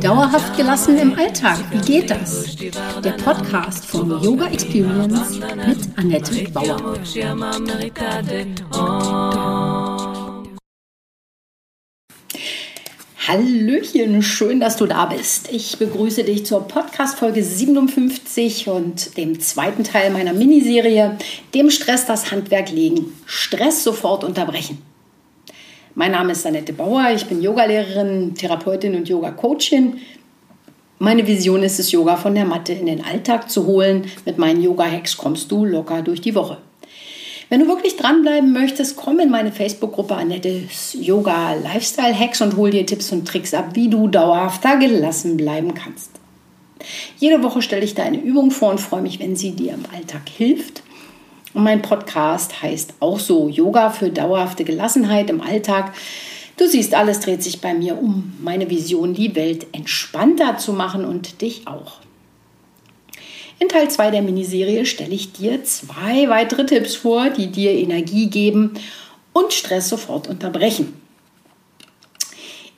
Dauerhaft gelassen im Alltag, wie geht das? Der Podcast von Yoga Experience mit Annette Bauer. Hallöchen, schön, dass du da bist. Ich begrüße dich zur Podcast-Folge 57 und dem zweiten Teil meiner Miniserie, dem Stress das Handwerk legen. Stress sofort unterbrechen. Mein Name ist Annette Bauer, ich bin Yogalehrerin, Therapeutin und Yoga-Coachin. Meine Vision ist es, Yoga von der Matte in den Alltag zu holen. Mit meinen Yoga-Hacks kommst du locker durch die Woche. Wenn du wirklich dranbleiben möchtest, komm in meine Facebook-Gruppe Annettes Yoga Lifestyle Hacks und hol dir Tipps und Tricks ab, wie du dauerhafter gelassen bleiben kannst. Jede Woche stelle ich da eine Übung vor und freue mich, wenn sie dir im Alltag hilft. Und mein Podcast heißt auch so Yoga für dauerhafte Gelassenheit im Alltag. Du siehst, alles dreht sich bei mir um meine Vision, die Welt entspannter zu machen und dich auch. In Teil 2 der Miniserie stelle ich dir zwei weitere Tipps vor, die dir Energie geben und Stress sofort unterbrechen.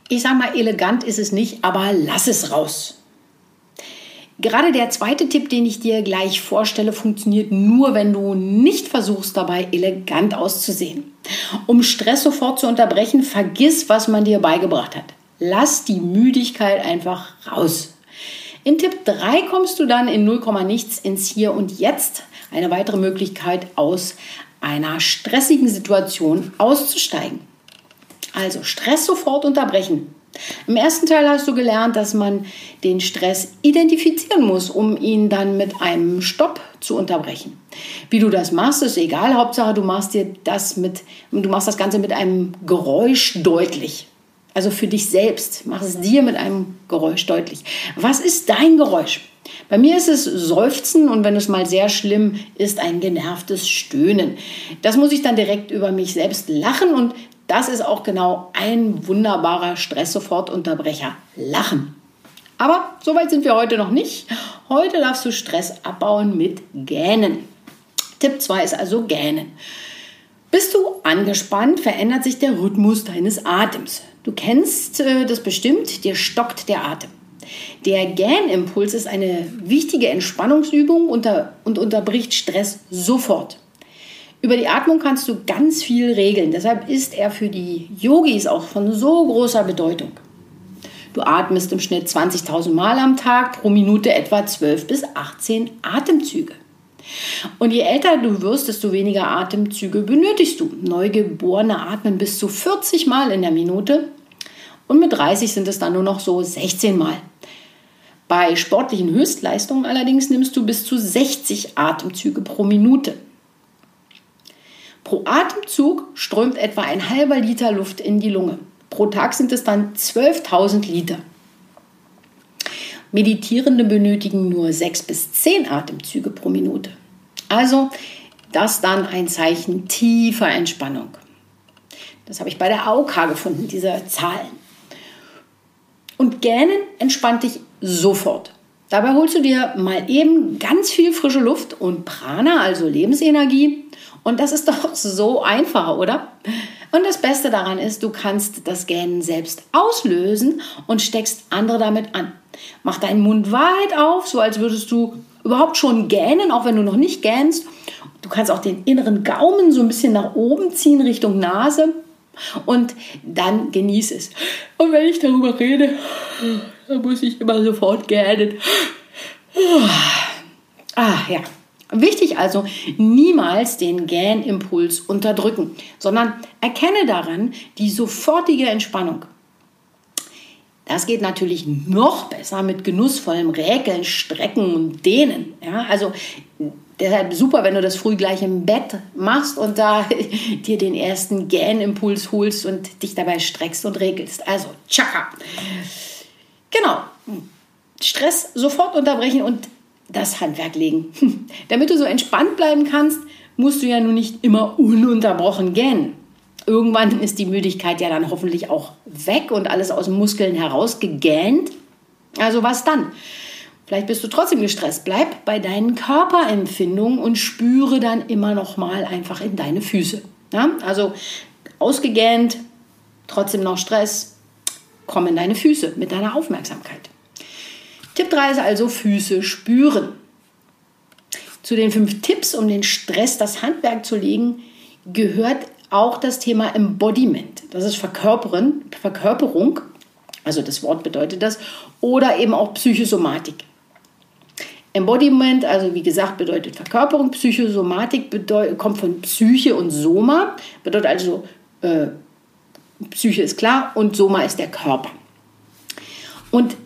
Ich sage mal, elegant ist es nicht, aber lass es raus. Gerade der zweite Tipp, den ich dir gleich vorstelle, funktioniert nur, wenn du nicht versuchst, dabei elegant auszusehen. Um Stress sofort zu unterbrechen, vergiss, was man dir beigebracht hat. Lass die Müdigkeit einfach raus. In Tipp 3 kommst du dann in 0, nichts ins Hier und Jetzt. Eine weitere Möglichkeit aus einer stressigen Situation auszusteigen. Also Stress sofort unterbrechen. Im ersten Teil hast du gelernt, dass man den Stress identifizieren muss, um ihn dann mit einem Stopp zu unterbrechen. Wie du das machst, ist egal. Hauptsache, du machst dir das mit, du machst das Ganze mit einem Geräusch deutlich. Also für dich selbst. Mach es dir mit einem Geräusch deutlich. Was ist dein Geräusch? Bei mir ist es Seufzen und wenn es mal sehr schlimm ist, ein genervtes Stöhnen. Das muss ich dann direkt über mich selbst lachen und das ist auch genau ein wunderbarer Stress-Sofortunterbrecher. Lachen. Aber so weit sind wir heute noch nicht. Heute darfst du Stress abbauen mit Gähnen. Tipp 2 ist also Gähnen. Bist du angespannt, verändert sich der Rhythmus deines Atems. Du kennst äh, das bestimmt, dir stockt der Atem. Der Gähnimpuls ist eine wichtige Entspannungsübung unter, und unterbricht Stress sofort. Über die Atmung kannst du ganz viel regeln. Deshalb ist er für die Yogis auch von so großer Bedeutung. Du atmest im Schnitt 20.000 Mal am Tag, pro Minute etwa 12 bis 18 Atemzüge. Und je älter du wirst, desto weniger Atemzüge benötigst du. Neugeborene atmen bis zu 40 Mal in der Minute und mit 30 sind es dann nur noch so 16 Mal. Bei sportlichen Höchstleistungen allerdings nimmst du bis zu 60 Atemzüge pro Minute. Pro Atemzug strömt etwa ein halber Liter Luft in die Lunge. Pro Tag sind es dann 12.000 Liter. Meditierende benötigen nur 6 bis 10 Atemzüge pro Minute. Also das dann ein Zeichen tiefer Entspannung. Das habe ich bei der AOK gefunden, diese Zahlen. Und Gähnen entspannt dich sofort. Dabei holst du dir mal eben ganz viel frische Luft und Prana, also Lebensenergie, und das ist doch so einfach, oder? Und das Beste daran ist, du kannst das Gähnen selbst auslösen und steckst andere damit an. Mach deinen Mund weit auf, so als würdest du überhaupt schon gähnen, auch wenn du noch nicht gähnst. Du kannst auch den inneren Gaumen so ein bisschen nach oben ziehen Richtung Nase und dann genieß es. Und wenn ich darüber rede, dann muss ich immer sofort gähnen. Ah, ja. Wichtig also, niemals den Gähnimpuls unterdrücken, sondern erkenne daran die sofortige Entspannung. Das geht natürlich noch besser mit genussvollem Räkeln, Strecken und Dehnen. Ja, also deshalb super, wenn du das früh gleich im Bett machst und da dir den ersten Gähnimpuls holst und dich dabei streckst und regelst. Also, tschakka. Genau. Stress sofort unterbrechen und das Handwerk legen. Damit du so entspannt bleiben kannst, musst du ja nun nicht immer ununterbrochen gähnen. Irgendwann ist die Müdigkeit ja dann hoffentlich auch weg und alles aus den Muskeln herausgegähnt. Also was dann? Vielleicht bist du trotzdem gestresst. Bleib bei deinen Körperempfindungen und spüre dann immer noch mal einfach in deine Füße. Ja? Also ausgegähnt trotzdem noch Stress, komm in deine Füße mit deiner Aufmerksamkeit. Tipp 3 ist also Füße spüren. Zu den fünf Tipps, um den Stress das Handwerk zu legen, gehört auch das Thema Embodiment. Das ist Verkörperung, also das Wort bedeutet das, oder eben auch Psychosomatik. Embodiment, also wie gesagt, bedeutet Verkörperung. Psychosomatik bedeutet, kommt von Psyche und Soma, bedeutet also äh, Psyche ist klar und Soma ist der Körper. Und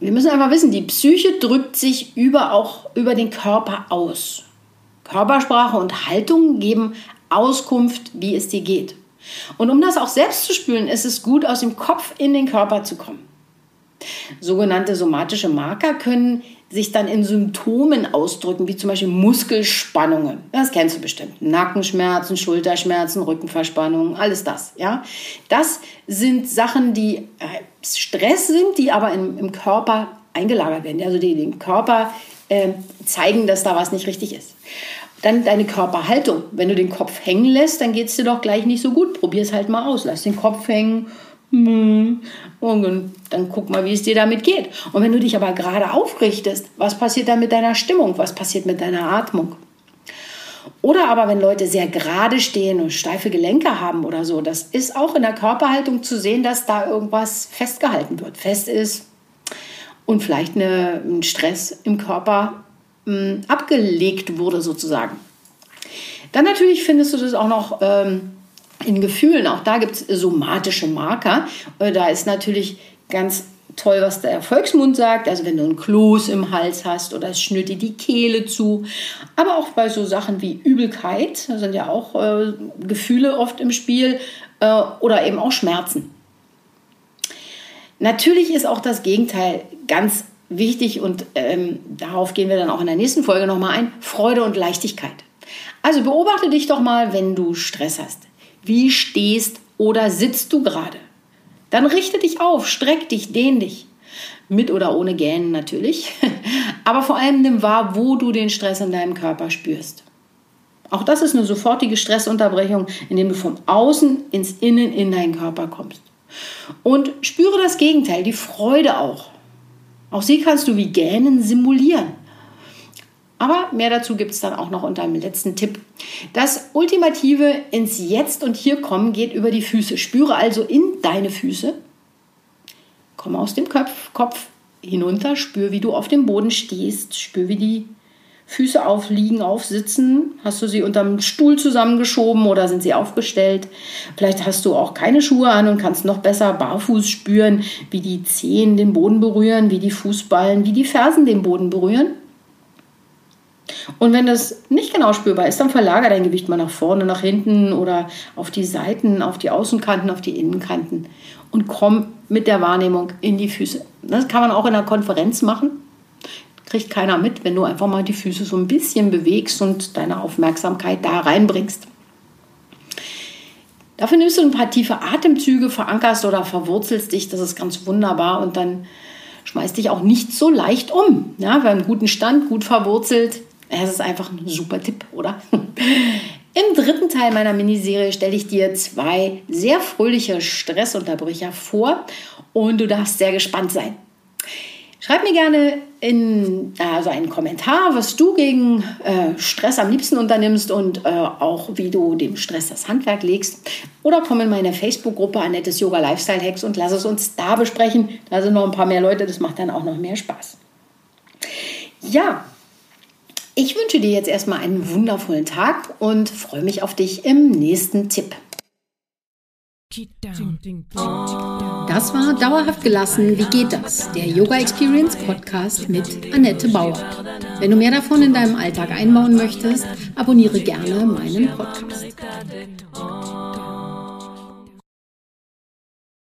wir müssen einfach wissen, die Psyche drückt sich über auch über den Körper aus. Körpersprache und Haltung geben Auskunft, wie es dir geht. Und um das auch selbst zu spüren, ist es gut, aus dem Kopf in den Körper zu kommen. Sogenannte somatische Marker können sich dann in Symptomen ausdrücken, wie zum Beispiel Muskelspannungen. Das kennst du bestimmt. Nackenschmerzen, Schulterschmerzen, Rückenverspannungen, alles das. Ja, das sind Sachen, die äh, Stress sind, die aber im, im Körper eingelagert werden. Also die den Körper äh, zeigen, dass da was nicht richtig ist. Dann deine Körperhaltung. Wenn du den Kopf hängen lässt, dann geht es dir doch gleich nicht so gut. Probier es halt mal aus. Lass den Kopf hängen hm. Und dann guck mal, wie es dir damit geht. Und wenn du dich aber gerade aufrichtest, was passiert dann mit deiner Stimmung? Was passiert mit deiner Atmung? Oder aber wenn Leute sehr gerade stehen und steife Gelenke haben oder so, das ist auch in der Körperhaltung zu sehen, dass da irgendwas festgehalten wird, fest ist und vielleicht eine, ein Stress im Körper mh, hm, abgelegt wurde sozusagen. Dann natürlich findest du das auch noch ähm, in Gefühlen, auch da gibt es somatische Marker. Äh, da ist natürlich ganz toll, was der Volksmund sagt. Also wenn du ein Kloß im Hals hast oder es schnürt dir die Kehle zu. Aber auch bei so Sachen wie Übelkeit, da sind ja auch äh, Gefühle oft im Spiel äh, oder eben auch Schmerzen. Natürlich ist auch das Gegenteil ganz wichtig und ähm, darauf gehen wir dann auch in der nächsten Folge nochmal ein. Freude und Leichtigkeit. Also beobachte dich doch mal, wenn du Stress hast. Wie stehst oder sitzt du gerade? Dann richte dich auf, streck dich, dehn dich. Mit oder ohne Gähnen natürlich. Aber vor allem nimm wahr, wo du den Stress in deinem Körper spürst. Auch das ist eine sofortige Stressunterbrechung, indem du von außen ins Innen in deinen Körper kommst. Und spüre das Gegenteil, die Freude auch. Auch sie kannst du wie Gähnen simulieren. Aber mehr dazu gibt es dann auch noch unter dem letzten Tipp. Das Ultimative ins Jetzt und Hier kommen geht über die Füße. Spüre also in deine Füße. Komm aus dem Kopf, Kopf hinunter. Spür, wie du auf dem Boden stehst. Spür, wie die Füße aufliegen, aufsitzen. Hast du sie unterm Stuhl zusammengeschoben oder sind sie aufgestellt? Vielleicht hast du auch keine Schuhe an und kannst noch besser barfuß spüren, wie die Zehen den Boden berühren, wie die Fußballen, wie die Fersen den Boden berühren. Und wenn das nicht genau spürbar ist, dann verlagere dein Gewicht mal nach vorne, nach hinten oder auf die Seiten, auf die Außenkanten, auf die Innenkanten und komm mit der Wahrnehmung in die Füße. Das kann man auch in einer Konferenz machen. Kriegt keiner mit, wenn du einfach mal die Füße so ein bisschen bewegst und deine Aufmerksamkeit da reinbringst. Dafür nimmst du ein paar tiefe Atemzüge, verankerst oder verwurzelst dich. Das ist ganz wunderbar und dann schmeißt dich auch nicht so leicht um. Ja, beim guten Stand, gut verwurzelt, es ist einfach ein super Tipp, oder? Im dritten Teil meiner Miniserie stelle ich dir zwei sehr fröhliche Stressunterbrecher vor und du darfst sehr gespannt sein. Schreib mir gerne in also einen Kommentar, was du gegen äh, Stress am liebsten unternimmst und äh, auch wie du dem Stress das Handwerk legst. Oder komm in meine Facebook-Gruppe Annettes Yoga Lifestyle Hacks und lass es uns da besprechen. Da sind noch ein paar mehr Leute, das macht dann auch noch mehr Spaß. Ja, ich wünsche dir jetzt erstmal einen wundervollen Tag und freue mich auf dich im nächsten Tipp. Das war Dauerhaft gelassen. Wie geht das? Der Yoga Experience Podcast mit Annette Bauer. Wenn du mehr davon in deinem Alltag einbauen möchtest, abonniere gerne meinen Podcast.